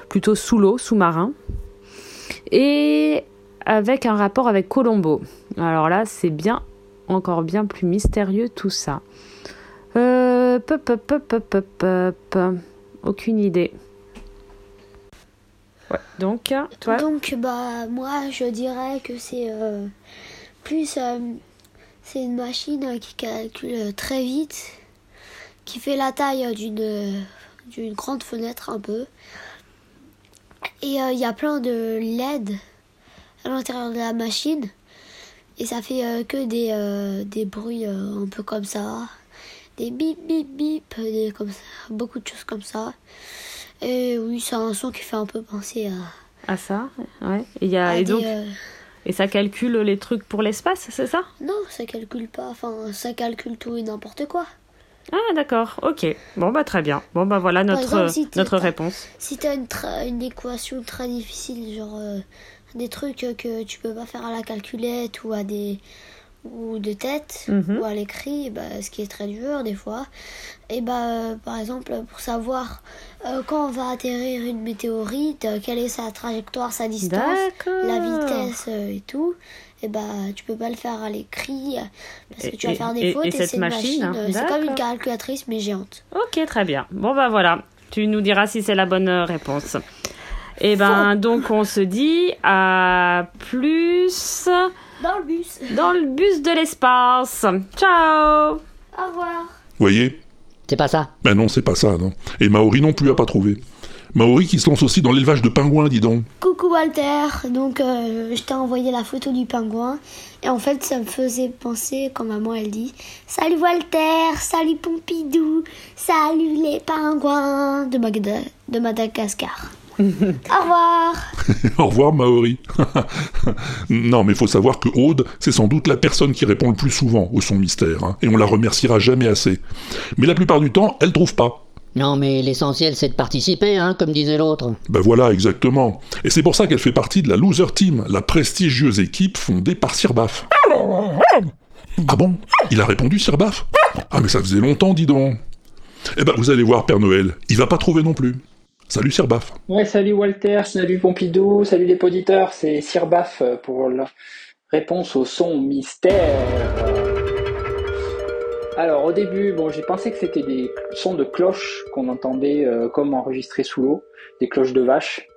plutôt sous l'eau, sous-marin. Et avec un rapport avec Colombo. Alors là, c'est bien, encore bien plus mystérieux tout ça. Euh, pop, pop, pop, pop, pop, pop. Aucune idée. Ouais, donc, toi Donc, bah, moi, je dirais que c'est euh, plus. euh, c'est une machine qui calcule très vite, qui fait la taille d'une d'une grande fenêtre un peu. Et euh, il y a plein de LED à l'intérieur de la machine. Et ça fait euh, que des, euh, des bruits un peu comme ça. Des bip bip bip, des, comme ça, beaucoup de choses comme ça. Et oui, c'est un son qui fait un peu penser à, À ça Ouais. Et, il y a, et des, donc, et ça calcule les trucs pour l'espace, c'est ça? Non, ça calcule pas. Enfin, ça calcule tout et n'importe quoi. Ah, d'accord, ok. Bon, bah très bien. Bon, bah voilà notre, exemple, si t'as- notre réponse. Si t'as une, une équation très difficile, genre euh, des trucs que tu peux pas faire à la calculette ou à des ou de tête Mhm. ou à l'écrit, bah, ce qui est très dur des fois. Et bah euh, par exemple pour savoir euh, quand on va atterrir une météorite, quelle est sa trajectoire, sa distance, la vitesse et tout. Et bah tu peux pas le faire à l'écrit parce que Et- tu vas faire des et- fautes et et, cette c'est une machine, machine. euh, c'est comme une calculatrice mais géante. Ok, très bien. Bon, bah voilà. Tu nous diras si c'est la bonne euh, réponse. Et ben, donc on se dit à plus Dans le bus. dans le bus de l'espace. Ciao Au revoir. Voyez C'est pas ça. Ben non, c'est pas ça, non. Et Maori non plus a pas trouvé. Maori qui se lance aussi dans l'élevage de pingouins, dis donc. Coucou Walter, donc euh, je t'ai envoyé la photo du pingouin et en fait ça me faisait penser quand maman elle dit Salut Walter, salut Pompidou, salut les pingouins de, Magda- de Madagascar. [LAUGHS] Au revoir. [LAUGHS] Au revoir Maori. [LAUGHS] non, mais faut savoir que Aude, c'est sans doute la personne qui répond le plus souvent au son mystère, hein, et on la remerciera jamais assez. Mais la plupart du temps, elle trouve pas. Non, mais l'essentiel, c'est de participer, hein, comme disait l'autre. Ben voilà, exactement. Et c'est pour ça qu'elle fait partie de la Loser Team, la prestigieuse équipe fondée par Sirbaf. Ah bon? Il a répondu Sirbaf? Ah mais ça faisait longtemps, dis donc. Eh ben vous allez voir, Père Noël, il va pas trouver non plus. Salut Sirbaf. Ouais, salut Walter, salut Pompidou, salut les poditeurs, c'est Sirbaf euh, pour la réponse au son mystère. Alors au début, bon, j'ai pensé que c'était des sons de cloches qu'on entendait euh, comme enregistrés sous l'eau, des cloches de vache.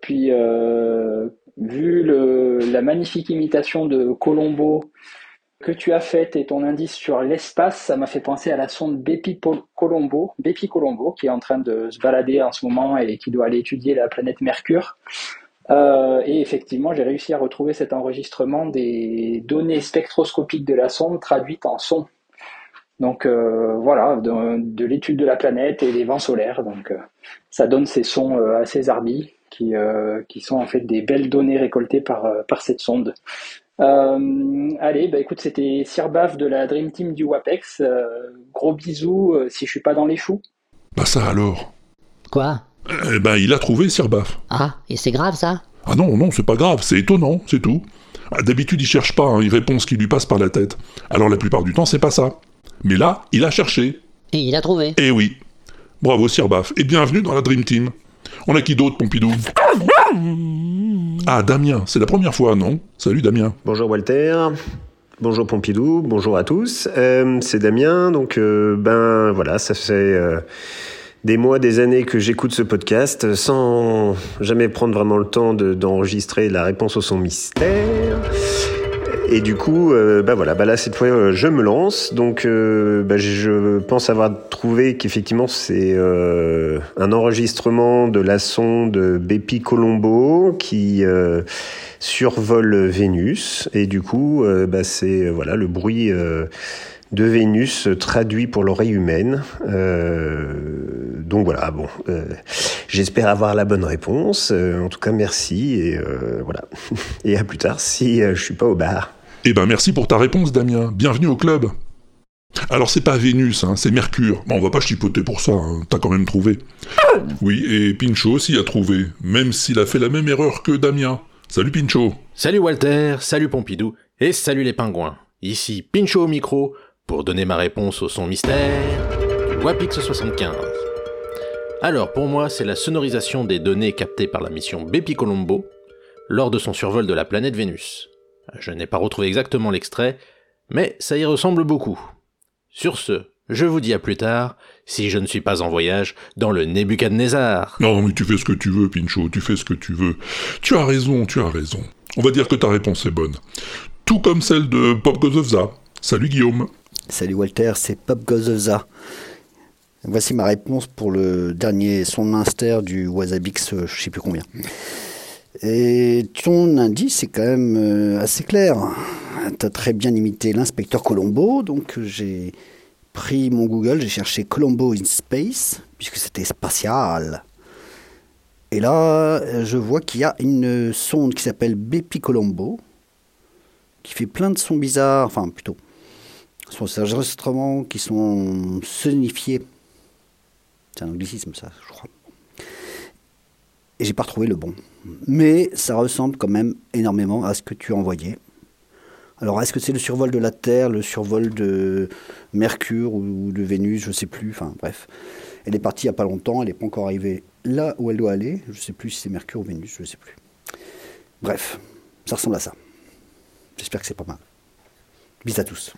Puis, euh, vu la magnifique imitation de Colombo que tu as faite et ton indice sur l'espace, ça m'a fait penser à la sonde Bepi Colombo, Bepi Colombo, qui est en train de se balader en ce moment et qui doit aller étudier la planète Mercure. Euh, et effectivement, j'ai réussi à retrouver cet enregistrement des données spectroscopiques de la sonde traduites en son. Donc euh, voilà, de, de l'étude de la planète et des vents solaires. Donc euh, ça donne ces sons euh, assez arbis qui, euh, qui sont en fait des belles données récoltées par, par cette sonde. Euh, allez, bah écoute, c'était Sirbaf de la Dream Team du WAPEX. Euh, gros bisous euh, si je suis pas dans les choux. Bah ça alors? Quoi? Eh ben, il a trouvé Sirbaf. Ah, et c'est grave ça? Ah non, non, c'est pas grave, c'est étonnant, c'est tout. Ah, D'habitude, il cherche pas, hein, il répond ce qui lui passe par la tête. Alors la plupart du temps, c'est pas ça. Mais là, il a cherché. Et il a trouvé. Eh oui. Bravo, Sirbaf. Et bienvenue dans la Dream Team. On a qui d'autre, Pompidou? Ah, Damien, c'est la première fois, non? Salut, Damien. Bonjour Walter. Bonjour Pompidou, bonjour à tous. Euh, c'est Damien, donc euh, ben voilà, ça fait euh, des mois, des années que j'écoute ce podcast sans jamais prendre vraiment le temps de- d'enregistrer la réponse au son mystère. Et du coup, euh, bah voilà, bah là cette fois euh, je me lance. Donc, euh, bah, je pense avoir trouvé qu'effectivement c'est euh, un enregistrement de la sonde Bepi Colombo qui survole Vénus. Et du coup, bah, c'est voilà le bruit de Vénus traduit pour l'oreille humaine. Donc voilà, bon, j'espère avoir la bonne réponse. En tout cas, merci et voilà. [LAUGHS] Et à plus tard si je suis pas au bar. Eh ben, merci pour ta réponse, Damien. Bienvenue au club. Alors, c'est pas Vénus, hein, c'est Mercure. Bon, on va pas chipoter pour ça, hein, t'as quand même trouvé. [COUGHS] Oui, et Pincho aussi a trouvé, même s'il a fait la même erreur que Damien. Salut Pincho. Salut Walter, salut Pompidou, et salut les pingouins. Ici Pincho au micro pour donner ma réponse au son mystère du Wapix 75. Alors pour moi, c'est la sonorisation des données captées par la mission Bepi Colombo lors de son survol de la planète Vénus. Je n'ai pas retrouvé exactement l'extrait, mais ça y ressemble beaucoup. Sur ce, je vous dis à plus tard, si je ne suis pas en voyage dans le Nebuchadnezzar. Non, mais tu fais ce que tu veux, Pincho, tu fais ce que tu veux. Tu as raison, tu as raison. On va dire que ta réponse est bonne. Tout comme celle de Pop Goes of Za. Salut Guillaume. Salut Walter, c'est Pop Goes of Za. Voici ma réponse pour le dernier son minster du Wasabix, euh, je sais plus combien. Et ton indice est quand même euh, assez clair. Tu as très bien imité l'inspecteur Colombo, donc j'ai pris mon Google, j'ai cherché Colombo in Space, puisque c'était spatial. Et là, euh, je vois qu'il y a une sonde qui s'appelle Bepi Colombo, qui fait plein de sons bizarres, enfin plutôt, sont enregistrements qui sont sonifiés. C'est un anglicisme, ça, je crois. Et j'ai pas retrouvé le bon. Mais ça ressemble quand même énormément à ce que tu as envoyé. Alors, est-ce que c'est le survol de la Terre, le survol de Mercure ou de Vénus, je sais plus. Enfin, bref. Elle est partie il n'y a pas longtemps, elle n'est pas encore arrivée là où elle doit aller. Je sais plus si c'est Mercure ou Vénus, je sais plus. Bref, ça ressemble à ça. J'espère que c'est pas mal. Bis à tous.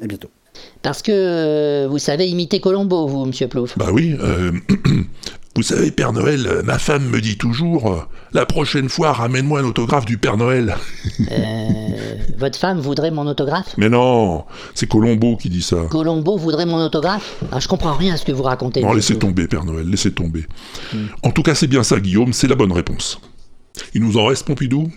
À bientôt. Parce que euh, vous savez imiter Colombo, vous, monsieur Plouf. Bah oui, euh, [CLEARS THROAT] vous savez, Père Noël, ma femme me dit toujours la prochaine fois, ramène-moi un autographe du Père Noël. [LAUGHS] Euh, votre femme voudrait mon autographe? Mais non, c'est Colombo qui dit ça. Colombo voudrait mon autographe? Ah, Je comprends rien à ce que vous racontez. Non, laissez tomber, Père Noël, laissez tomber. En tout cas, c'est bien ça, Guillaume, c'est la bonne réponse. Il nous en reste, Pompidou?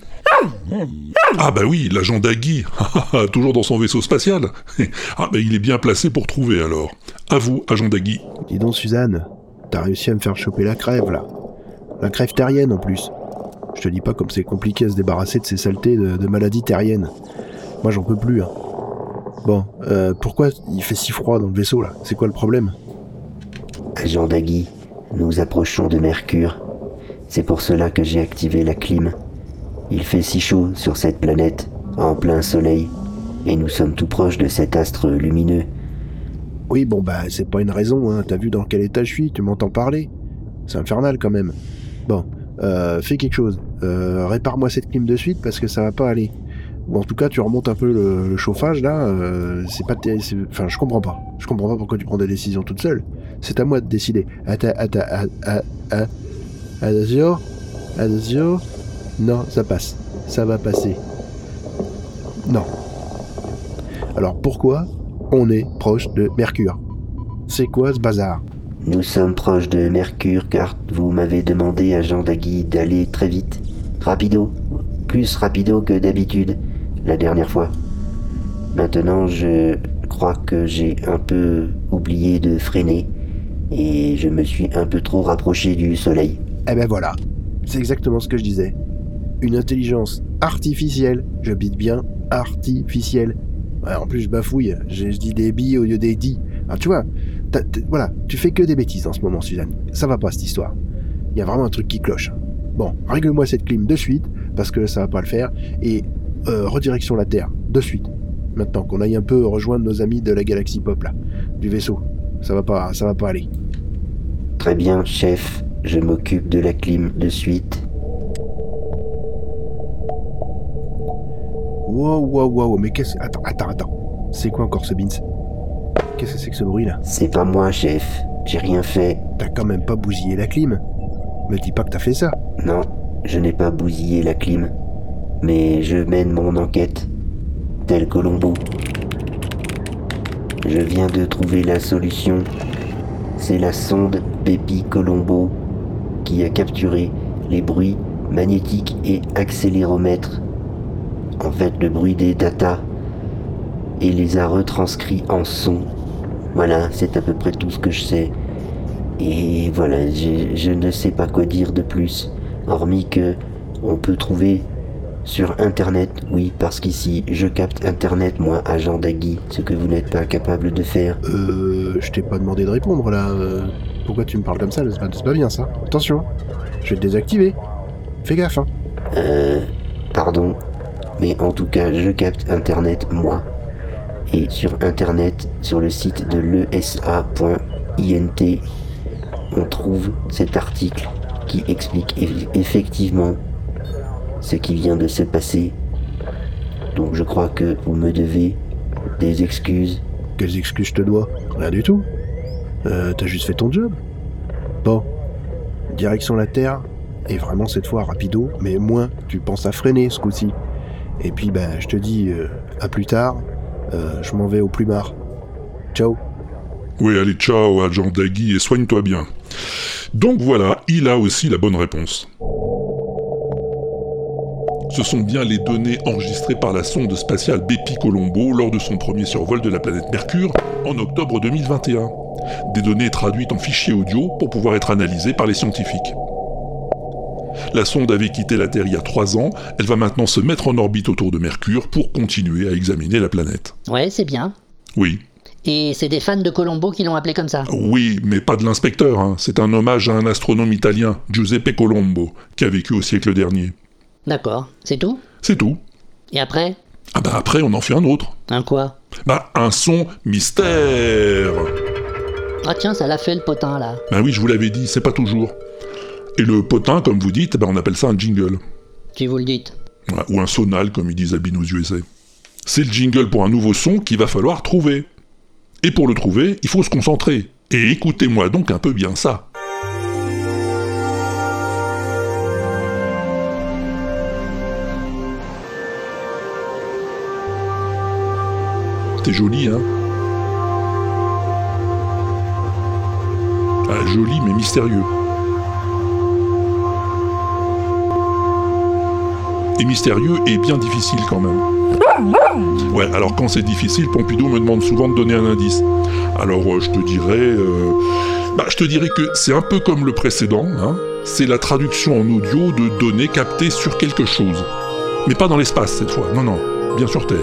Ah bah oui, l'agent Dagui, [LAUGHS] toujours dans son vaisseau spatial. [LAUGHS] ah bah il est bien placé pour trouver alors. À vous, agent Dagui. Dis donc, Suzanne, t'as réussi à me faire choper la crève, là. La crève terrienne, en plus. Je te dis pas comme c'est compliqué à se débarrasser de ces saletés de, maladies terriennes. Moi, j'en peux plus, hein. Bon, euh, pourquoi il fait si froid dans le vaisseau, là? C'est quoi le problème? Agent Dagui, nous approchons de Mercure. C'est pour cela que j'ai activé la clim. Il fait si chaud sur cette planète, en plein soleil, et nous sommes tout proches de cet astre lumineux. Oui, bon, bah, c'est pas une raison, hein. T'as vu dans quel état je suis Tu m'entends parler C'est infernal, quand même. Bon, euh, fais quelque chose. Euh, répare-moi cette clim de suite, parce que ça va pas aller. Ou en tout cas, tu remontes un peu le, chauffage, là. euh, c'est pas... Enfin, je comprends pas. Je comprends pas pourquoi tu prends des décisions toute seule. C'est à moi de décider. Attends, attends. Attention. Attention. Non, ça passe. Ça va passer. Non. Alors pourquoi on est proche de Mercure C'est quoi ce bazar? Nous sommes proches de Mercure car vous m'avez demandé, agent Dagui, d'aller très vite. Rapido. Plus rapido que d'habitude, la dernière fois. Maintenant, je crois que j'ai un peu oublié de freiner et je me suis un peu trop rapproché du soleil. Eh ben voilà. C'est exactement ce que je disais. Une intelligence artificielle, je bite bien, artificielle. En plus, je bafouille, je, dis des billes au lieu des dits. Alors tu vois, voilà, tu fais que des bêtises en ce moment, Suzanne. Ça va pas cette histoire. Il y a vraiment un truc qui cloche. Bon, règle-moi cette clim de suite, parce que ça va pas le faire, et euh, redirection la Terre, de suite. Maintenant qu'on aille un peu rejoindre nos amis de la galaxie pop là, du vaisseau. Ça va pas, ça va pas aller. Très bien, chef. Je m'occupe de la clim de suite. Wow, wow, wow, mais qu'est-ce... Attends, attends, attends. C'est quoi encore ce Beans? Qu'est-ce que c'est que ce bruit là? C'est pas moi, chef. J'ai rien fait. T'as quand même pas bousillé la clim. Me dis pas que t'as fait ça. Non, je n'ai pas bousillé la clim. Mais je mène mon enquête. Tel Colombo. Je viens de trouver la solution. C'est la sonde Bepi Colombo qui a capturé les bruits magnétiques et accéléromètres. En fait, le bruit des data et les a retranscrits en son. Voilà, c'est à peu près tout ce que je sais. Et voilà, je, je ne sais pas quoi dire de plus, hormis que on peut trouver sur Internet, oui, parce qu'ici, je capte Internet, moi, agent Dagui, ce que vous n'êtes pas capable de faire. Euh, je t'ai pas demandé de répondre là. euh, Pourquoi tu me parles comme ça? C'est pas, pas bien ça. Attention, je vais te désactiver. Fais gaffe, hein. Euh, pardon, mais en tout cas, je capte Internet, moi. Et sur Internet, sur le site de l'ESA.int, on trouve cet article qui explique eff- effectivement ce qui vient de se passer. Donc je crois que vous me devez des excuses. Quelles excuses je te dois? Rien du tout. Euh, t'as juste fait ton job. Bon, direction la Terre, et vraiment cette fois rapido, mais moins tu penses à freiner ce coup-ci. Et puis ben, je te dis euh, à plus tard, Euh, je m'en vais au plumard. Ciao. Oui, allez, ciao, agent Dagui, et soigne-toi bien. Donc voilà, il a aussi la bonne réponse. Ce sont bien les données enregistrées par la sonde spatiale Bepi Colombo lors de son premier survol de la planète Mercure en octobre 2021. Des données traduites en fichiers audio pour pouvoir être analysées par les scientifiques. La sonde avait quitté la Terre il y a trois ans, elle va maintenant se mettre en orbite autour de Mercure pour continuer à examiner la planète. Ouais, c'est bien. Oui, Et c'est des fans de Colombo qui l'ont appelé comme ça. Oui, mais pas de l'inspecteur. hein. C'est un hommage à un astronome italien, Giuseppe Colombo, qui a vécu au siècle dernier. D'accord, c'est tout? C'est tout. Et après? Ah bah après, on en fait un autre. Un quoi? Bah un son mystère. Ah tiens, ça l'a fait le potin là. Bah oui, je vous l'avais dit, c'est pas toujours. Et le potin, comme vous dites, bah on appelle ça un jingle. Si vous le dites. Ouais, Ou un sonal, comme ils disent à Binous USA. C'est le jingle pour un nouveau son qu'il va falloir trouver. Et pour le trouver, il faut se concentrer. Et écoutez-moi donc un peu bien ça. C'est joli, hein Ah, joli mais mystérieux. Et mystérieux et bien difficile quand même. Ouais, alors quand c'est difficile, Pompidou me demande souvent de donner un indice. Alors euh, je te dirais, euh, bah, je te dirais que c'est un peu comme le précédent. Hein. C'est la traduction en audio de données captées sur quelque chose, mais pas dans l'espace cette fois. Non, non, bien sur Terre.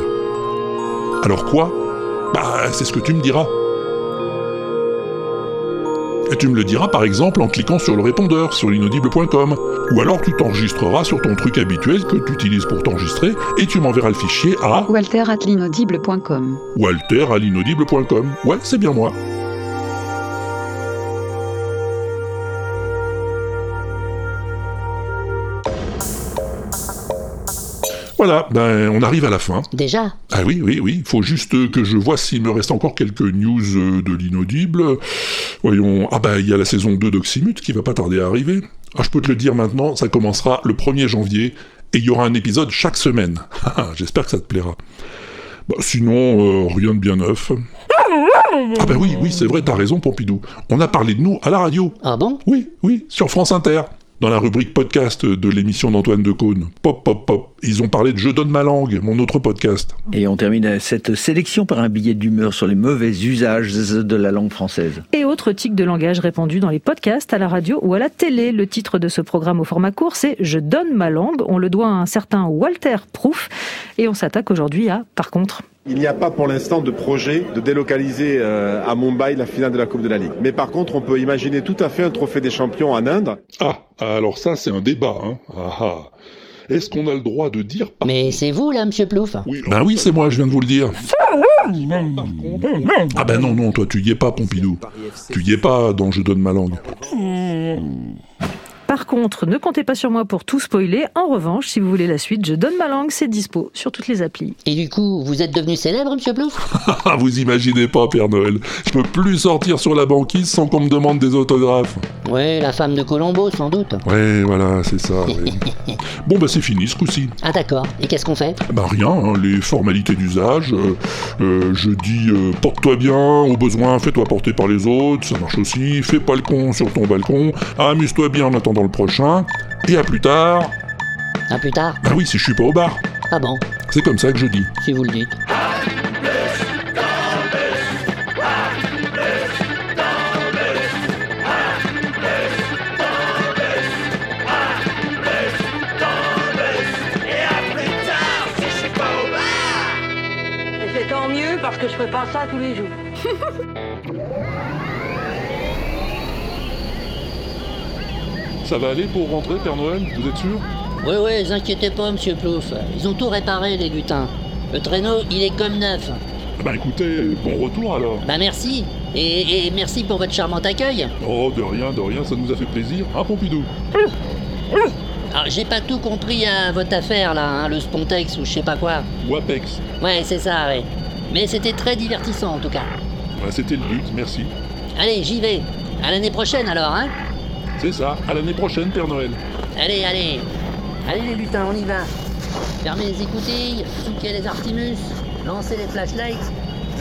Alors quoi? Bah, c'est ce que tu me diras. Et tu me le diras par exemple en cliquant sur le répondeur sur l'inaudible.com. Ou alors tu t'enregistreras sur ton truc habituel que tu utilises pour t'enregistrer et tu m'enverras le fichier à Walter at l'inaudible.com. walter à l'inaudible.com. Ouais, c'est bien moi. Voilà, ben on arrive à la fin. Déjà Ah oui, oui, oui. Faut juste que je vois s'il me reste encore quelques news euh, de l'inaudible. Voyons. Ah bah il y a la saison 2 d'Oxymute qui va pas tarder à arriver. Ah, je peux te le dire maintenant, ça commencera le 1er janvier et il y aura un épisode chaque semaine. [LAUGHS] J'espère que ça te plaira. Bah, sinon, euh, rien de bien neuf. Ah bah oui, oui, c'est vrai, t'as raison, Pompidou. On a parlé de nous à la radio. Ah bon? Oui, oui, sur France Inter. Dans la rubrique podcast de l'émission d'Antoine Decaune. Pop, pop, pop. Ils ont parlé de Je donne ma langue, mon autre podcast. Et on termine cette sélection par un billet d'humeur sur les mauvais usages de la langue française. Et autres tics de langage répandus dans les podcasts, à la radio ou à la télé. Le titre de ce programme au format court, c'est Je donne ma langue. On le doit à un certain Walter Proof. Et on s'attaque aujourd'hui à Par contre. Il n'y a pas pour l'instant de projet de délocaliser euh, à Mumbai la finale de la Coupe de la Ligue. Mais par contre, on peut imaginer tout à fait un trophée des champions en Inde. Ah, alors ça, c'est un débat. Hein. Ah, ah. Est-ce qu'on a le droit de dire Mais c'est vous là, monsieur Plouf? Oui, Ben oui, c'est moi, je viens de vous le dire. Ah ben non, non, toi tu y es pas, Pompidou. Tu y es pas dans Je donne ma langue. Par contre, ne comptez pas sur moi pour tout spoiler. En revanche, si vous voulez la suite, je donne ma langue, c'est dispo sur toutes les applis. Et du coup, vous êtes devenu célèbre, monsieur Plouf? Vous imaginez pas, Père Noël. Je peux plus sortir sur la banquise sans qu'on me demande des autographes. Ouais, la femme de Colombo, sans doute. Ouais, voilà, c'est ça. ouais. [LAUGHS] bon, bah c'est fini ce coup-ci. Ah d'accord. Et qu'est-ce qu'on fait? Bah rien, hein, les formalités d'usage. euh, euh, je dis euh, porte-toi bien, au besoin fais-toi porter par les autres, ça marche aussi. Fais pas le con sur ton balcon. Amuse-toi bien en attendant le prochain. Et à plus tard. À plus tard. Bah oui, si je suis pas au bar. Ah bon? C'est comme ça que je dis. Si vous le dites. Et c'est tant mieux parce que je fais pas ça tous les jours. [LAUGHS] Ça va aller pour rentrer, Père Noël Vous êtes sûr Oui, oui, vous inquiétez pas, monsieur Plouf. Ils ont tout réparé, les lutins. Le traîneau, il est comme neuf. Bah écoutez, bon retour alors. Bah merci. Et, et merci pour votre charmant accueil. Oh, de rien, de rien, ça nous a fait plaisir. Hein, Pompidou Alors, j'ai pas tout compris à votre affaire, là, hein, le Spontex ou je sais pas quoi. Wapex. Ouais, c'est ça, ouais. Mais c'était très divertissant, en tout cas. Bah, C'était le but, merci. Allez, j'y vais. À l'année prochaine, alors, hein C'est ça, à l'année prochaine, Père Noël. Allez, allez. Allez, les lutins, on y va. Fermez les écoutilles, souquez les artimus, lancez les flashlights.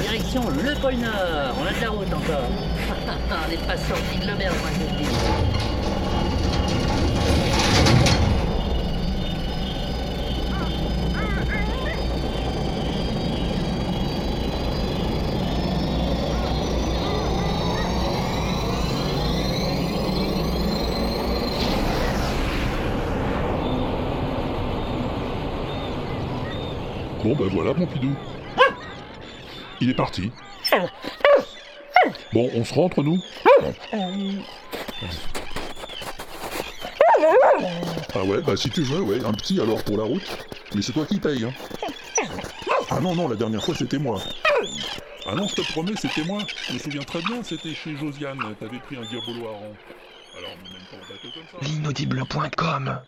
Direction le pôle Nord. On a de la route encore. [LAUGHS] on n'est pas sorti de moi, Bon, bah voilà, Pompidou. Il est parti. Bon, on se rentre, nous Ah ouais, bah si tu veux, ouais, un petit alors pour la route. Mais c'est toi qui paye, hein. Ah non, non, la dernière fois c'était moi. Ah non, je te promets, c'était moi. Je me souviens très bien, c'était chez Josiane. T'avais pris un diabolo à rang. Alors, même pas en bateau comme ça. L'inaudible.com